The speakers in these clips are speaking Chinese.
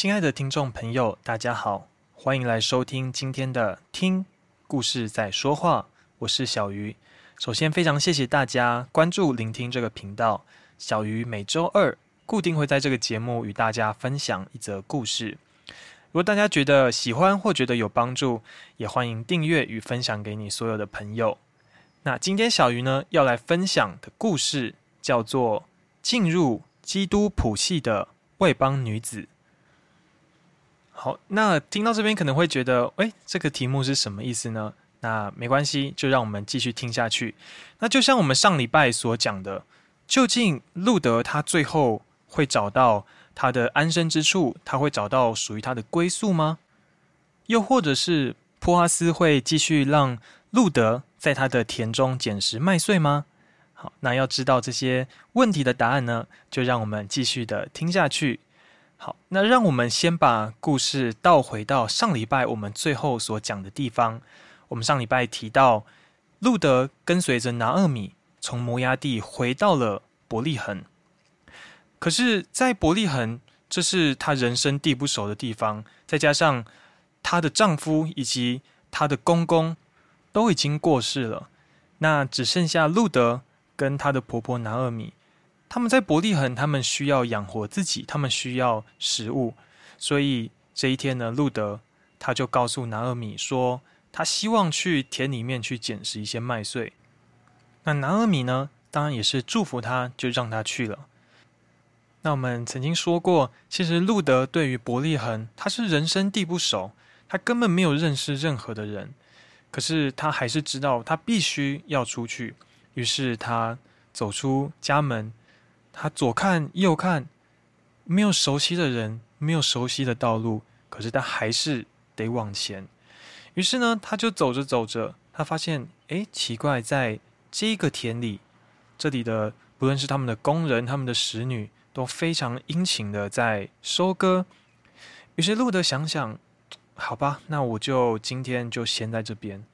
亲爱的听众朋友，大家好，欢迎来收听今天的《听故事在说话》，我是小鱼。首先，非常谢谢大家关注、聆听这个频道。小鱼每周二固定会在这个节目与大家分享一则故事。如果大家觉得喜欢或觉得有帮助，也欢迎订阅与分享给你所有的朋友。那今天小鱼呢，要来分享的故事叫做《进入基督谱系的外邦女子》。好，那听到这边可能会觉得，诶，这个题目是什么意思呢？那没关系，就让我们继续听下去。那就像我们上礼拜所讲的，究竟路德他最后会找到他的安身之处，他会找到属于他的归宿吗？又或者是普阿斯会继续让路德在他的田中捡拾麦穗吗？好，那要知道这些问题的答案呢，就让我们继续的听下去。好，那让我们先把故事倒回到上礼拜我们最后所讲的地方。我们上礼拜提到，路德跟随着拿俄米从摩押地回到了伯利恒。可是，在伯利恒，这是她人生地不熟的地方，再加上她的丈夫以及她的公公都已经过世了，那只剩下路德跟她的婆婆拿俄米。他们在伯利恒，他们需要养活自己，他们需要食物，所以这一天呢，路德他就告诉拿俄米说，他希望去田里面去捡拾一些麦穗。那拿俄米呢，当然也是祝福他，就让他去了。那我们曾经说过，其实路德对于伯利恒，他是人生地不熟，他根本没有认识任何的人，可是他还是知道他必须要出去，于是他走出家门。他左看右看，没有熟悉的人，没有熟悉的道路，可是他还是得往前。于是呢，他就走着走着，他发现，哎，奇怪，在这个田里，这里的不论是他们的工人、他们的使女，都非常殷勤的在收割。于是路德想想，好吧，那我就今天就先在这边。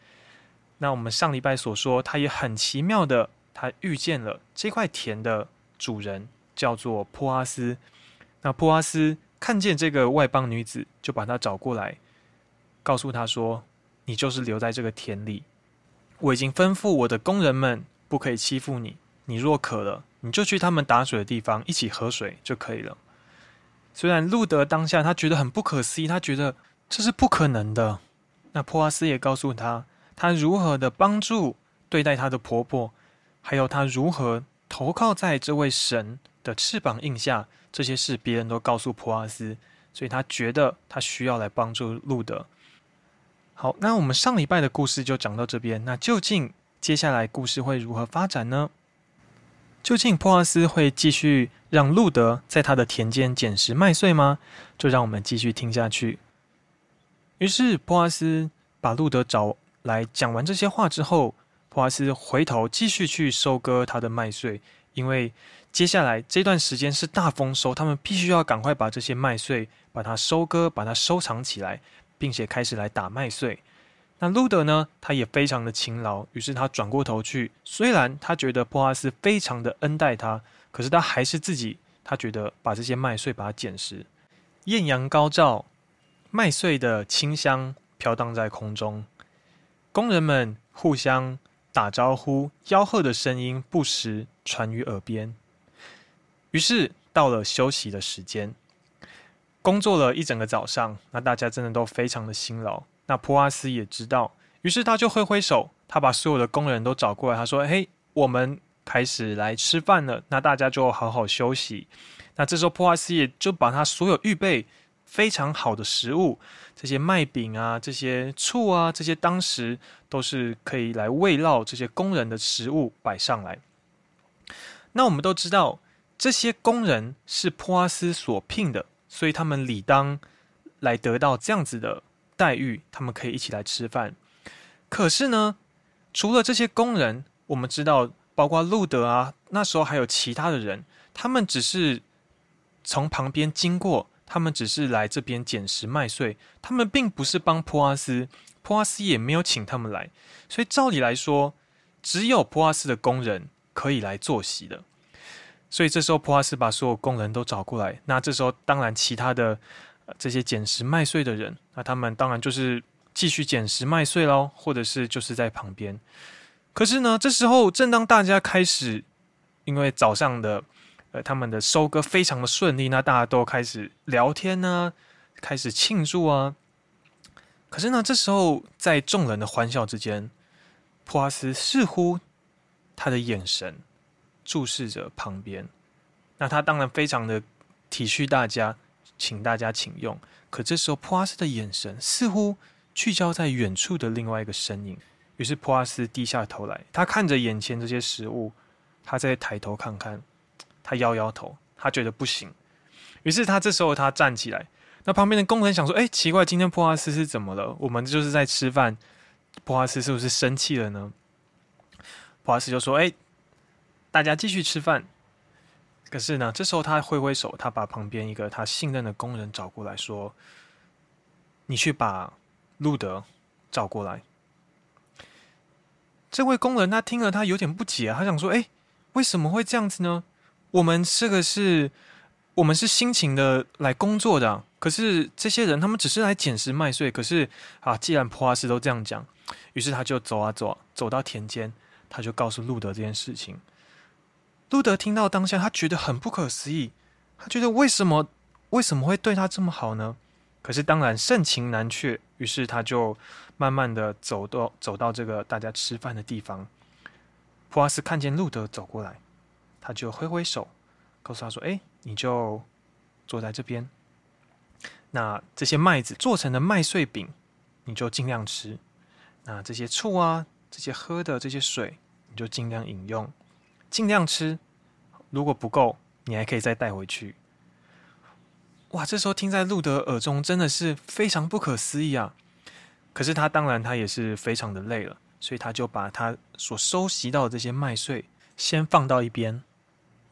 那我们上礼拜所说，他也很奇妙的，他遇见了这块田的。主人叫做波阿斯，那波阿斯看见这个外邦女子，就把她找过来，告诉她说：“你就是留在这个田里，我已经吩咐我的工人们不可以欺负你。你若渴了，你就去他们打水的地方一起喝水就可以了。”虽然路德当下他觉得很不可思议，他觉得这是不可能的。那波阿斯也告诉他，他如何的帮助对待他的婆婆，还有他如何。投靠在这位神的翅膀印下，这些事别人都告诉普阿斯，所以他觉得他需要来帮助路德。好，那我们上礼拜的故事就讲到这边。那究竟接下来故事会如何发展呢？究竟普阿斯会继续让路德在他的田间捡拾麦穗吗？就让我们继续听下去。于是普阿斯把路德找来，讲完这些话之后。波阿斯回头继续去收割他的麦穗，因为接下来这段时间是大丰收，他们必须要赶快把这些麦穗把它收割，把它收藏起来，并且开始来打麦穗。那路德呢，他也非常的勤劳，于是他转过头去，虽然他觉得波阿斯非常的恩待他，可是他还是自己，他觉得把这些麦穗把它捡拾。艳阳高照，麦穗的清香飘荡在空中，工人们互相。打招呼、吆喝的声音不时传于耳边。于是到了休息的时间，工作了一整个早上，那大家真的都非常的辛劳。那普瓦斯也知道，于是他就挥挥手，他把所有的工人都找过来，他说：“嘿，我们开始来吃饭了。那大家就好好休息。”那这时候普瓦斯也就把他所有预备非常好的食物。这些麦饼啊，这些醋啊，这些当时都是可以来慰劳这些工人的食物摆上来。那我们都知道，这些工人是普阿斯所聘的，所以他们理当来得到这样子的待遇，他们可以一起来吃饭。可是呢，除了这些工人，我们知道，包括路德啊，那时候还有其他的人，他们只是从旁边经过。他们只是来这边捡拾麦穗，他们并不是帮普阿斯，普阿斯也没有请他们来，所以照理来说，只有普阿斯的工人可以来坐席的。所以这时候普阿斯把所有工人都找过来，那这时候当然其他的这些捡拾麦穗的人，那他们当然就是继续捡拾麦穗喽，或者是就是在旁边。可是呢，这时候正当大家开始，因为早上的他们的收割非常的顺利，那大家都开始聊天呢、开始庆祝啊。可是呢，这时候在众人的欢笑之间，普阿斯似乎他的眼神注视着旁边，那他当然非常的体恤大家，请大家请用。可这时候，普阿斯的眼神似乎聚焦在远处的另外一个身影。于是普阿斯低下头来，他看着眼前这些食物，他再抬头看看，他摇摇头，他觉得不行。于是他这时候他站起来，那旁边的工人想说：“哎，奇怪，今天波阿斯是怎么了？我们就是在吃饭，波阿斯是不是生气了呢？”波阿斯就说：“哎，大家继续吃饭。”可是呢，这时候他挥挥手，他把旁边一个他信任的工人找过来说：“你去把路德找过来。”这位工人他听了，他有点不解啊，他想说：“哎，为什么会这样子呢？我们这个是，我们是辛勤的来工作的，可是这些人他们只是来捡拾麦穗。可是啊，既然普阿斯都这样讲，于是他就走啊走啊，走到田间，他就告诉路德这件事情。路德听到当下，他觉得很不可思议，他觉得为什么为什么会对他这么好呢？可是当然盛情难却，于是他就。慢慢的走到走到这个大家吃饭的地方，普阿斯看见路德走过来，他就挥挥手，告诉他说：“哎，你就坐在这边。那这些麦子做成的麦穗饼，你就尽量吃。那这些醋啊，这些喝的这些水，你就尽量饮用，尽量吃。如果不够，你还可以再带回去。”哇，这时候听在路德耳中，真的是非常不可思议啊！可是他当然他也是非常的累了，所以他就把他所收集到的这些麦穗先放到一边。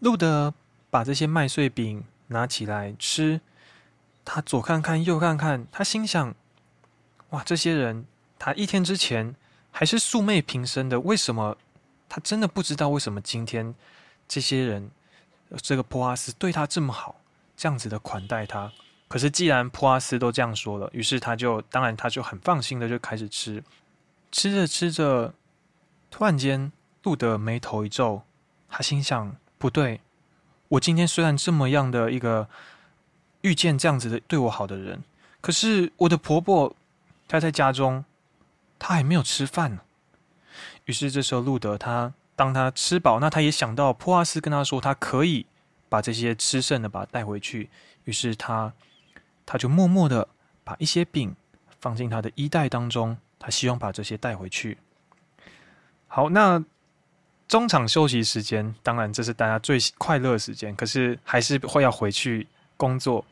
路德把这些麦穗饼拿起来吃，他左看看右看看，他心想：哇，这些人他一天之前还是素昧平生的，为什么他真的不知道为什么今天这些人这个普阿斯对他这么好，这样子的款待他？可是，既然普阿斯都这样说了，于是他就当然他就很放心的就开始吃，吃着吃着，突然间路德眉头一皱，他心想：不对，我今天虽然这么样的一个遇见这样子的对我好的人，可是我的婆婆她在家中，她还没有吃饭呢。于是这时候路德他当他吃饱，那他也想到普阿斯跟他说，他可以把这些吃剩的把它带回去，于是他。他就默默的把一些饼放进他的衣袋当中，他希望把这些带回去。好，那中场休息时间，当然这是大家最快乐的时间，可是还是会要回去工作。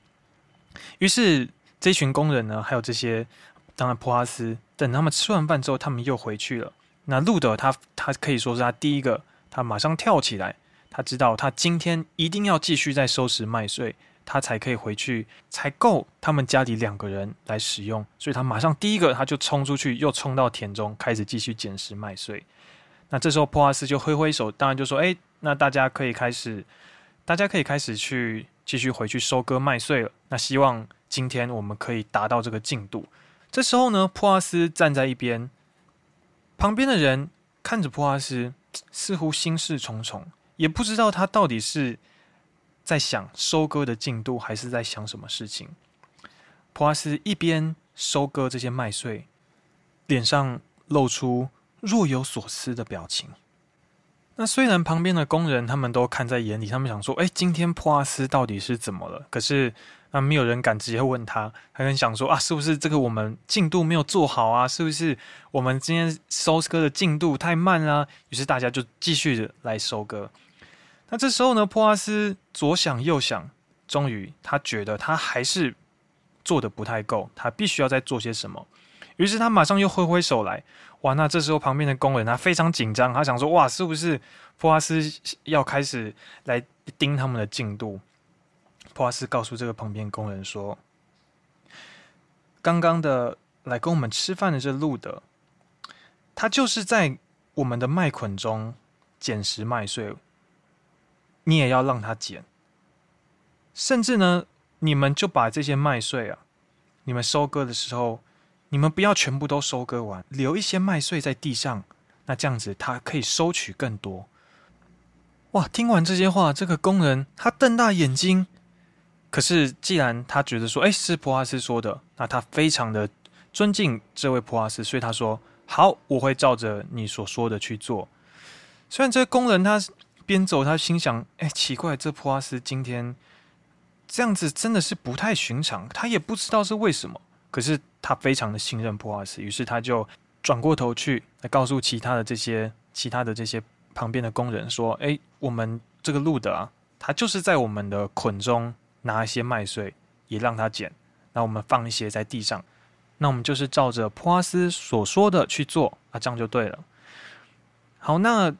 于是这群工人呢，还有这些，当然波阿斯，等他们吃完饭之后，他们又回去了。那路德他他可以说是他第一个，他马上跳起来，他知道他今天一定要继续再收拾麦穗。他才可以回去，才够他们家里两个人来使用，所以他马上第一个他就冲出去，又冲到田中，开始继续捡拾麦穗。那这时候波阿斯就挥挥手，当然就说：“哎，那大家可以开始，大家可以开始去继续回去收割麦穗了。那希望今天我们可以达到这个进度。”这时候呢，波阿斯站在一边，旁边的人看着波阿斯，似乎心事重重，也不知道他到底是。在想收割的进度，还是在想什么事情？波阿斯一边收割这些麦穗，脸上露出若有所思的表情。那虽然旁边的工人他们都看在眼里，他们想说：“哎，今天波阿斯到底是怎么了？”可是那没有人敢直接问他，还很想说：“啊，是不是这个我们进度没有做好啊？是不是我们今天收割的进度太慢啊？”于是大家就继续来收割。那这时候呢，波阿斯左想右想，终于他觉得他还是做的不太够，他必须要再做些什么。于是他马上又挥挥手来，哇！那这时候旁边的工人他非常紧张，他想说：哇，是不是普阿斯要开始来盯他们的进度？普阿斯告诉这个旁边工人说：刚刚的来跟我们吃饭的这路德，他就是在我们的麦捆中捡拾麦穗。你也要让他捡，甚至呢，你们就把这些麦穗啊你们收割的时候，你们不要全部都收割完，留一些麦穗在地上，那这样子他可以收取更多。哇！听完这些话，这个工人他瞪大眼睛。可是既然他觉得说，哎，是波阿斯说的，那他非常的尊敬这位波阿斯，所以他说，好，我会照着你所说的去做。虽然这个工人他边走，他心想，哎，奇怪，这波阿斯今天这样子真的是不太寻常，他也不知道是为什么。可是他非常的信任普瓦斯，于是他就转过头去来告诉其他的这些其他的这些。旁边的工人说：“哎，我们这个路德啊，他就是在我们的捆中拿一些麦穗，也让他捡。那我们放一些在地上，那我们就是照着普阿斯所说的去做，啊，这样就对了。好，那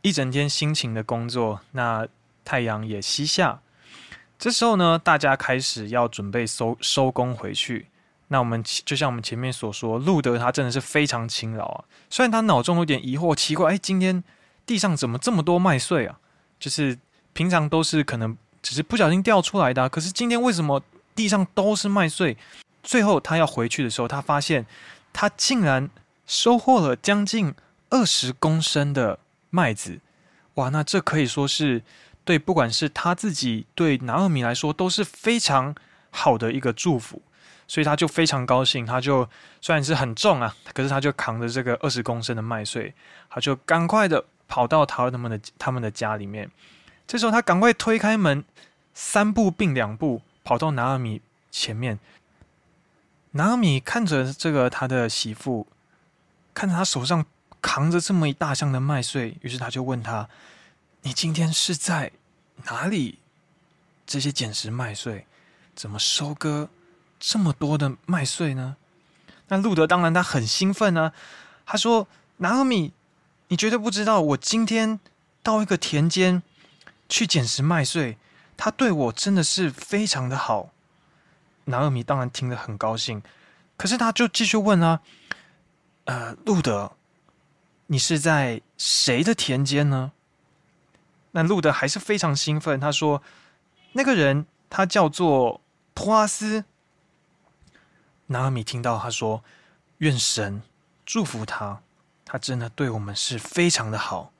一整天辛勤的工作，那太阳也西下。这时候呢，大家开始要准备收收工回去。那我们就像我们前面所说，路德他真的是非常勤劳啊。虽然他脑中有点疑惑，奇怪，哎，今天。”地上怎么这么多麦穗啊？就是平常都是可能只是不小心掉出来的啊，可是今天为什么地上都是麦穗？最后他要回去的时候，他发现他竟然收获了将近二十公升的麦子。哇，那这可以说是对不管是他自己对拿俄米来说都是非常好的一个祝福，所以他就非常高兴。他就虽然是很重啊，可是他就扛着这个二十公升的麦穗，他就赶快的。跑到他们的他们的家里面，这时候他赶快推开门，三步并两步跑到拿阿米前面。拿阿米看着这个他的媳妇，看着他手上扛着这么一大箱的麦穗，于是他就问他：“你今天是在哪里？这些捡拾麦穗，怎么收割这么多的麦穗呢？”那路德当然他很兴奋、啊，他说：“拿阿米。”你绝对不知道，我今天到一个田间去捡拾麦穗，他对我真的是非常的好。拿阿米当然听得很高兴，可是他就继续问啊，呃，路德，你是在谁的田间呢？那路德还是非常兴奋，他说，那个人他叫做托阿斯。拿俄米听到他说，愿神祝福他。他真的对我们是非常的好，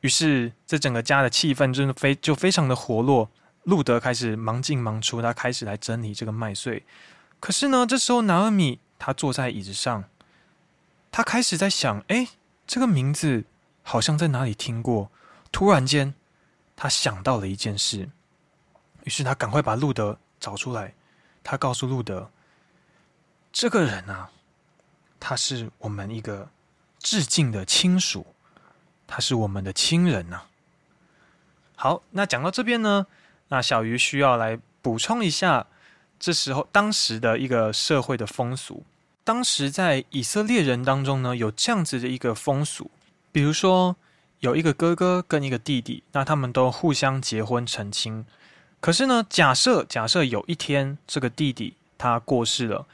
于是这整个家的气氛真的非就非常的活络。路德开始忙进忙出，他开始来整理这个麦穗。可是呢，这时候拿俄米他坐在椅子上，他开始在想：哎，这个名字好像在哪里听过。突然间，他想到了一件事，于是他赶快把路德找出来。他告诉路德：这个人啊，他是我们一个。致敬的亲属，他是我们的亲人呐、好，那讲到这边呢，那小鱼需要来补充一下，这时候当时的一个社会的风俗。当时在以色列人当中呢，有这样子的一个风俗，比如说有一个哥哥跟一个弟弟，那他们都互相结婚成亲。可是呢，假设假设有一天这个弟弟他过世了。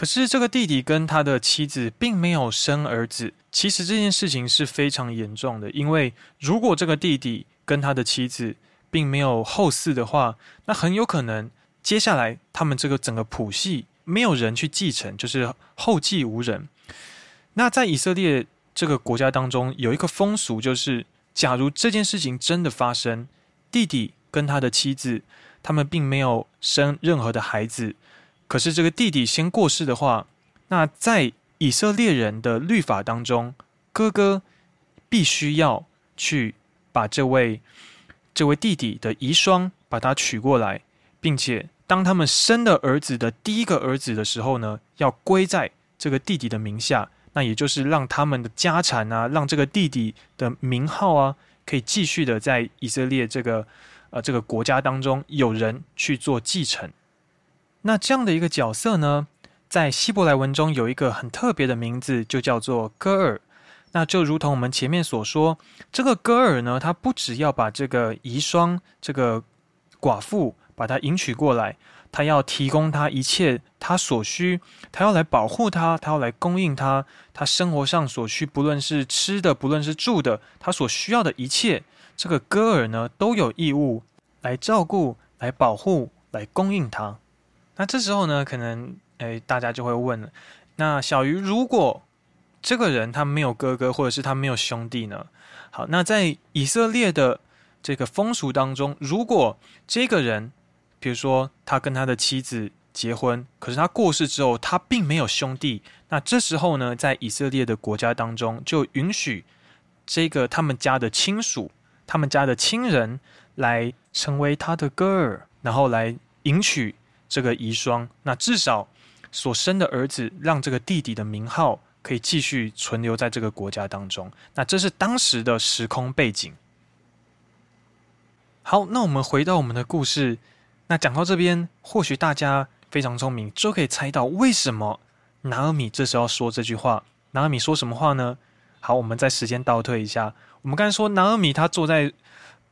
可是这个弟弟跟他的妻子并没有生儿子。其实这件事情是非常严重的，因为如果这个弟弟跟他的妻子并没有后嗣的话，那很有可能接下来他们这个整个谱系没有人去继承，就是后继无人。那在以色列这个国家当中，有一个风俗，就是假如这件事情真的发生，弟弟跟他的妻子他们并没有生任何的孩子。可是这个弟弟先过世的话，那在以色列人的律法当中，哥哥必须要去把这位这位弟弟的遗孀把他娶过来，并且当他们生的儿子的第一个儿子的时候呢，要归在这个弟弟的名下，那也就是让他们的家产啊，让这个弟弟的名号啊，可以继续的在以色列这个呃这个国家当中有人去做继承。那这样的一个角色呢，在希伯来文中有一个很特别的名字，就叫做哥尔。那就如同我们前面所说，这个哥尔呢，他不只要把这个遗孀、这个寡妇把她迎娶过来，他要提供他一切他所需，他要来保护他，他要来供应他，他生活上所需，不论是吃的，不论是住的，他所需要的一切，这个哥尔呢，都有义务来照顾、来保护、来供应他。那这时候呢，可能诶，大家就会问了：那小鱼，如果这个人他没有哥哥，或者是他没有兄弟呢？好，那在以色列的这个风俗当中，如果这个人，比如说他跟他的妻子结婚，可是他过世之后，他并没有兄弟，那这时候呢，在以色列的国家当中，就允许这个他们家的亲属、他们家的亲人来成为他的哥儿，然后来迎娶这个遗孀。那至少所生的儿子，让这个弟弟的名号可以继续存留在这个国家当中。那这是当时的时空背景。好，那我们回到我们的故事。那讲到这边，或许大家非常聪明，就可以猜到为什么拿俄米这时候说这句话。拿俄米说什么话呢？好，我们再时间倒退一下，我们刚才说拿俄米他坐在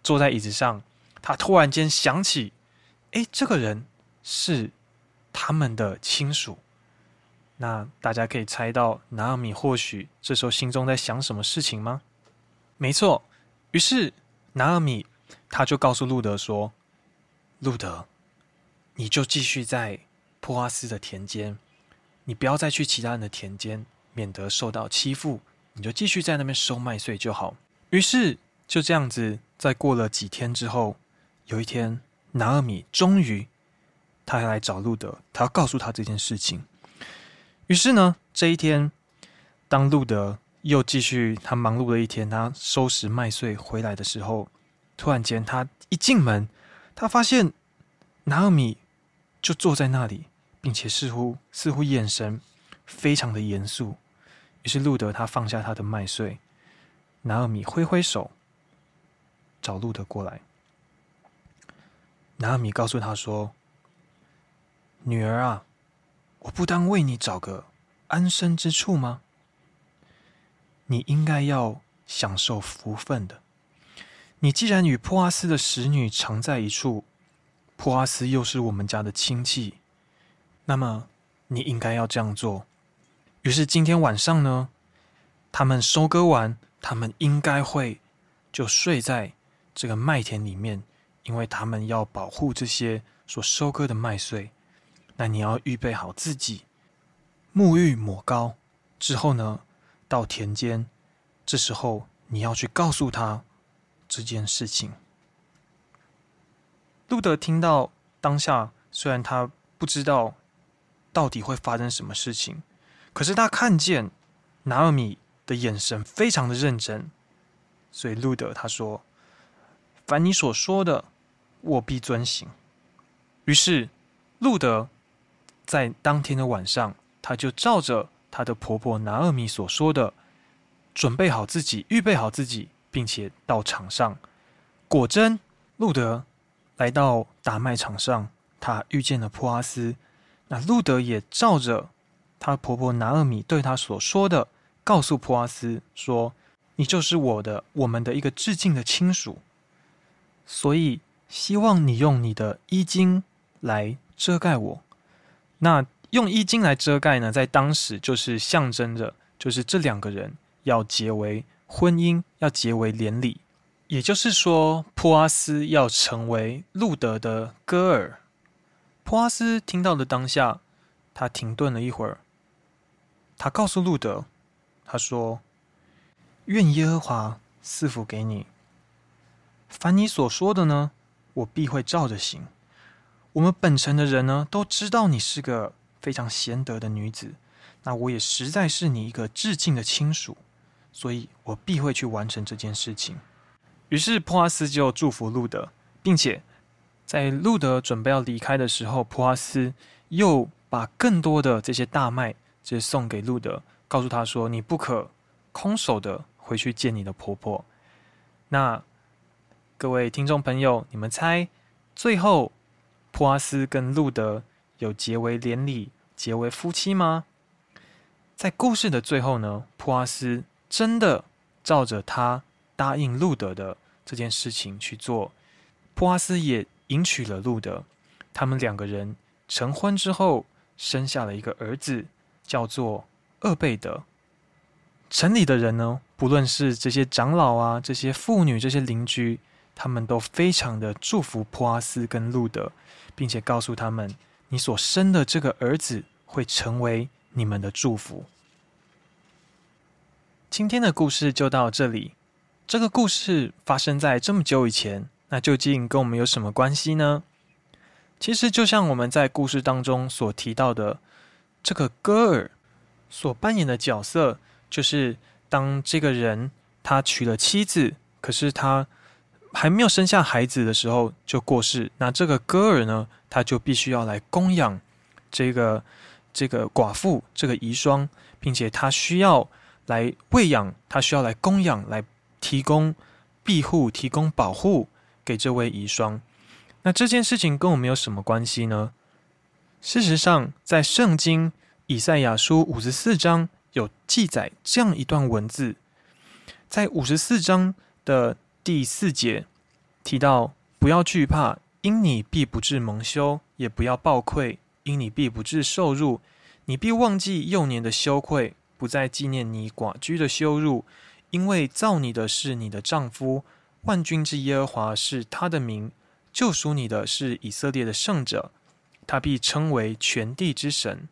坐在椅子上，他突然间想起，哎，这个人是他们的亲属。那大家可以猜到拿俄米或许这时候心中在想什么事情吗？没错，于是拿俄米他就告诉路德说。路德，你就继续在普阿斯的田间，你不要再去其他人的田间，免得受到欺负。你就继续在那边收麦穗就好。于是就这样子，在过了几天之后，有一天，拿俄米终于他还来找路德，他要告诉他这件事情。于是呢，这一天，当路德又继续他忙碌的一天，他收拾麦穗回来的时候，突然间他一进门。他发现拿尔米就坐在那里，并且似乎似乎眼神非常的严肃。于是路德他放下他的麦穗，拿尔米挥挥手找路德过来。拿尔米告诉他说：“女儿啊，我不当为你找个安身之处吗？你应该要享受福分的。”你既然与普阿斯的使女常在一处，普阿斯又是我们家的亲戚，那么你应该要这样做。于是今天晚上呢，他们收割完，他们应该会就睡在这个麦田里面，因为他们要保护这些所收割的麦穗。那你要预备好自己，沐浴抹膏之后呢，到田间，这时候你要去告诉他。这件事情，路德听到当下，虽然他不知道到底会发生什么事情，可是他看见拿尔米的眼神非常的认真，所以路德他说：“凡你所说的，我必遵行。”于是路德在当天的晚上，他就照着他的婆婆拿俄米所说的，准备好自己，预备好自己。并且到场上，果真路德来到达麦场上，他遇见了普阿斯。那路德也照着他婆婆拿俄米对他所说的，告诉普阿斯说：“你就是我的，我们的一个致敬的亲属，所以希望你用你的衣襟来遮盖我。那用衣襟来遮盖呢，在当时就是象征着，就是这两个人要结为。”婚姻要结为连理，也就是说，普阿斯要成为路德的哥儿。普阿斯听到的当下，他停顿了一会儿，他告诉路德，他说：“愿耶和华赐福给你。凡你所说的呢，我必会照着行。我们本城的人呢，都知道你是个非常贤德的女子，那我也实在是你一个至敬的亲属。”所以我必会去完成这件事情。于是普阿斯就祝福路德，并且在路德准备要离开的时候，普阿斯又把更多的这些大麦，就送给路德，告诉他说：“你不可空手的回去见你的婆婆。”那各位听众朋友，你们猜最后普阿斯跟路德有结为连理、结为夫妻吗？在故事的最后呢，普阿斯。真的照着他答应路德的这件事情去做，普阿斯也迎娶了路德。他们两个人成婚之后，生下了一个儿子，叫做厄贝德。城里的人呢，不论是这些长老啊、这些妇女、这些邻居，他们都非常的祝福波阿斯跟路德，并且告诉他们：你所生的这个儿子会成为你们的祝福。今天的故事就到这里。这个故事发生在这么久以前，那究竟跟我们有什么关系呢？其实就像我们在故事当中所提到的，这个戈尔所扮演的角色，就是当这个人他娶了妻子，可是他还没有生下孩子的时候就过世，那这个戈尔呢，他就必须要来供养这个这个寡妇这个遗孀，并且他需要来喂养，他需要来供养来。提供庇护、提供保护给这位遗孀，那这件事情跟我们有什么关系呢？事实上，在圣经以赛亚书五十四章有记载这样一段文字，在五十四章的第四节提到：“不要惧怕，因你必不致蒙羞；也不要抱愧，因你必不致受辱。你必忘记幼年的羞愧，不再纪念你寡居的羞辱。”因为造你的是你的丈夫，万军之耶和华是他的名，救赎你的是以色列的圣者，他必称为全地之神。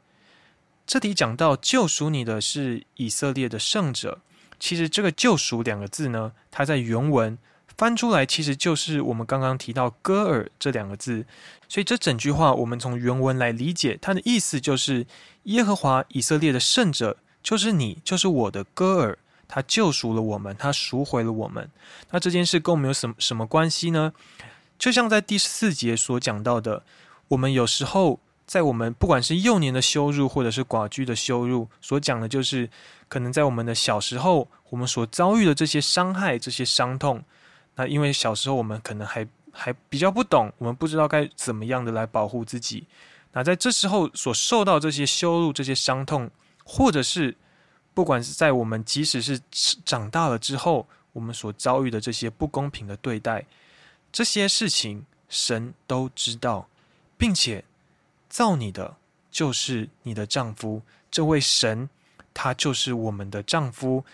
这里讲到救赎你的是以色列的圣者，其实这个“救赎”两个字呢，它在原文翻出来其实就是我们刚刚提到“戈尔”这两个字，所以这整句话我们从原文来理解，它的意思就是耶和华以色列的圣者就是你，就是我的戈尔。他救赎了我们，他赎回了我们。那这件事跟我们有什么什么关系呢？就像在第四节所讲到的，我们有时候在我们不管是幼年的羞辱，或者是寡居的羞辱，所讲的就是可能在我们的小时候，我们所遭遇的这些伤害、这些伤痛。那因为小时候我们可能还还比较不懂，我们不知道该怎么样的来保护自己。那在这时候所受到这些羞辱、这些伤痛，或者是。不管是在我们即使是长大了之后，我们所遭遇的这些不公平的对待，这些事情神都知道，并且造你的就是你的丈夫，这位神他就是我们的丈夫，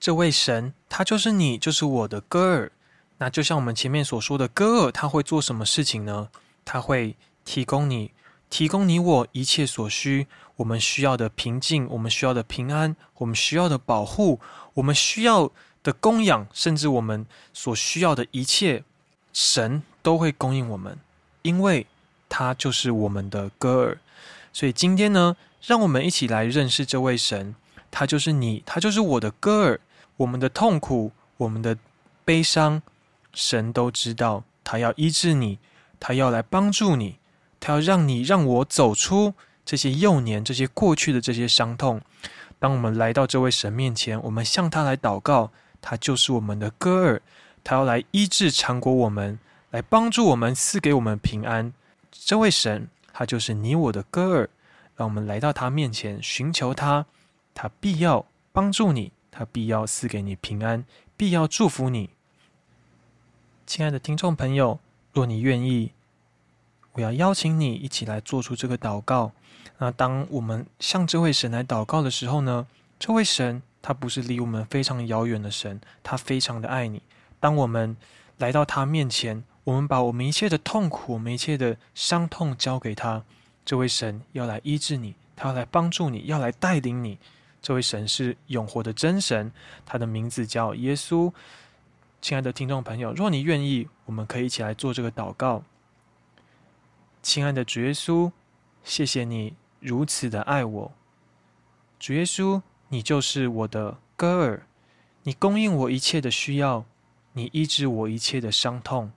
这位神他就是你，就是我的戈尔。那就像我们前面所说的，戈尔他会做什么事情呢？他会提供你。提供你我一切所需，我们需要的平静，我们需要的平安，我们需要的保护，我们需要的供养，甚至我们所需要的一切，神都会供应我们，因为他就是我们的戈尔。所以今天呢，让我们一起来认识这位神，他就是你，他就是我的戈尔。我们的痛苦，我们的悲伤，神都知道，他要医治你，他要来帮助你。他要让你让我走出这些幼年、这些过去的这些伤痛。当我们来到这位神面前，我们向他来祷告，他就是我们的戈尔，他要来医治、缠裹我们，来帮助我们，赐给我们平安。这位神，他就是你我的戈尔。让我们来到他面前，寻求他，他必要帮助你，他必要赐给你平安，必要祝福你。亲爱的听众朋友，若你愿意。我要邀请你一起来做出这个祷告。那当我们向这位神来祷告的时候呢，这位神他不是离我们非常遥远的神，他非常的爱你。当我们来到他面前，我们把我们一切的痛苦、我们一切的伤痛交给他，这位神要来医治你，他要来帮助你，要来带领你。这位神是永活的真神，他的名字叫耶稣。亲爱的听众朋友，若你愿意，我们可以一起来做这个祷告。亲爱的主耶稣，谢谢你如此的爱我。主耶稣，你就是我的戈尔，你供应我一切的需要，你医治我一切的伤痛，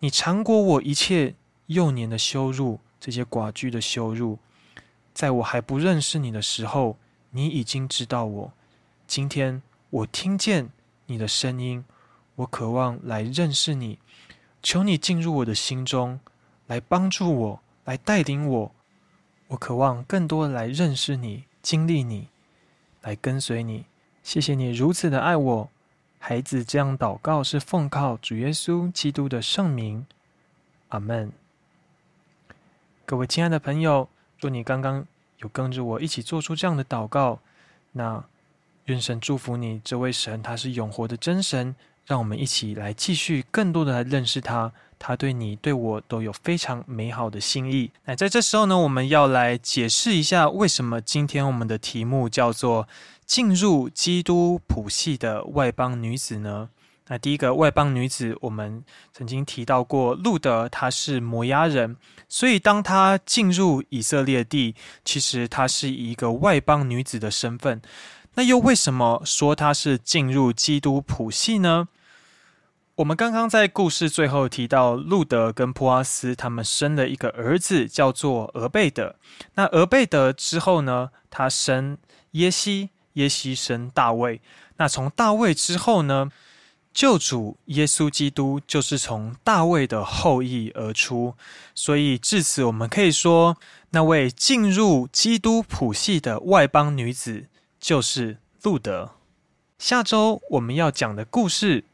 你尝过我一切幼年的羞辱，这些寡居的羞辱。在我还不认识你的时候，你已经知道我。今天我听见你的声音，我渴望来认识你，求你进入我的心中。来帮助我，来带领我。我渴望更多来认识你、经历你，来跟随你。谢谢你如此的爱我，孩子。这样祷告是奉靠主耶稣基督的圣名。阿门。各位亲爱的朋友，若你刚刚有跟着我一起做出这样的祷告，那愿神祝福你。这位神他是永活的真神，让我们一起来继续更多的来认识他。他对你、对我都有非常美好的心意。那在这时候呢，我们要来解释一下，为什么今天我们的题目叫做“进入基督谱系的外邦女子”呢？那第一个外邦女子，我们曾经提到过，路德她是摩押人，所以当她进入以色列地，其实她是一个外邦女子的身份。那又为什么说她是进入基督谱系呢？我们刚刚在故事最后提到，路德跟普阿斯他们生了一个儿子，叫做俄贝德。那俄贝德之后呢，他生耶西，耶西生大卫。那从大卫之后呢，救主耶稣基督就是从大卫的后裔而出。所以至此，我们可以说，那位进入基督谱系的外邦女子就是路德。下周我们要讲的故事。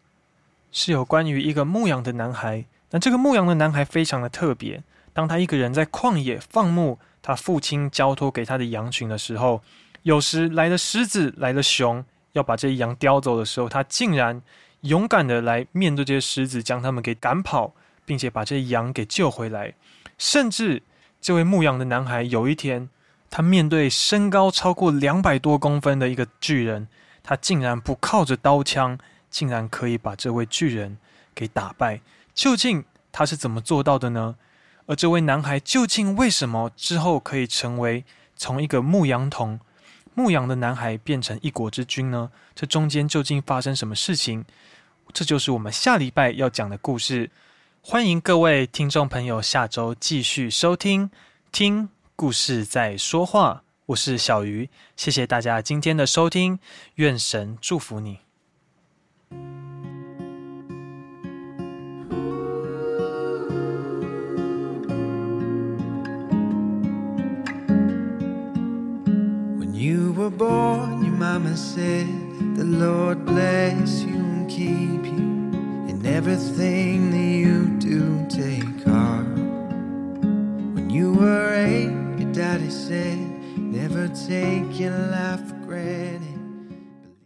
是有关于一个牧羊的男孩。那这个牧羊的男孩非常的特别。当他一个人在旷野放牧，他父亲交托给他的羊群的时候，有时来了狮子，来了熊，要把这些羊叼走的时候，他竟然勇敢的来面对这些狮子，将他们给赶跑，并且把这些羊给救回来。甚至这位牧羊的男孩，有一天，他面对身高超过两百多公分的一个巨人，他竟然不靠着刀枪。竟然可以把这位巨人给打败，究竟他是怎么做到的呢？而这位男孩究竟为什么之后可以成为从一个牧羊童、牧羊的男孩变成一国之君呢？这中间究竟发生什么事情？这就是我们下礼拜要讲的故事。欢迎各位听众朋友下周继续收听，听故事在说话。我是小鱼，谢谢大家今天的收听，愿神祝福你。When you were born, your mama said, The Lord bless you and keep you. In everything that you do, take heart. When you were eight, your daddy said, Never take your life for granted.